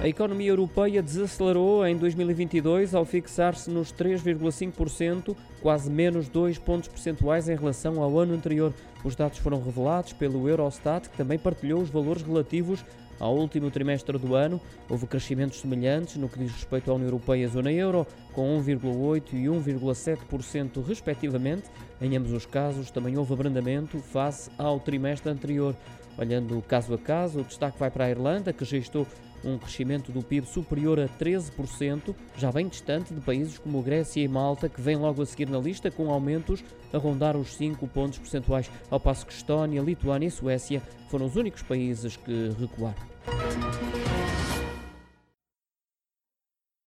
A economia europeia desacelerou em 2022 ao fixar-se nos 3,5%, quase menos 2 pontos percentuais em relação ao ano anterior. Os dados foram revelados pelo Eurostat, que também partilhou os valores relativos ao último trimestre do ano. Houve crescimentos semelhantes no que diz respeito à União Europeia e à Zona Euro, com 1,8% e 1,7% respectivamente. Em ambos os casos, também houve abrandamento face ao trimestre anterior. Olhando caso a caso, o destaque vai para a Irlanda, que registrou um crescimento do PIB superior a 13%, já bem distante de países como Grécia e Malta, que vêm logo a seguir na lista, com aumentos a rondar os 5 pontos percentuais, ao passo que Estónia, Lituânia e Suécia foram os únicos países que recuaram.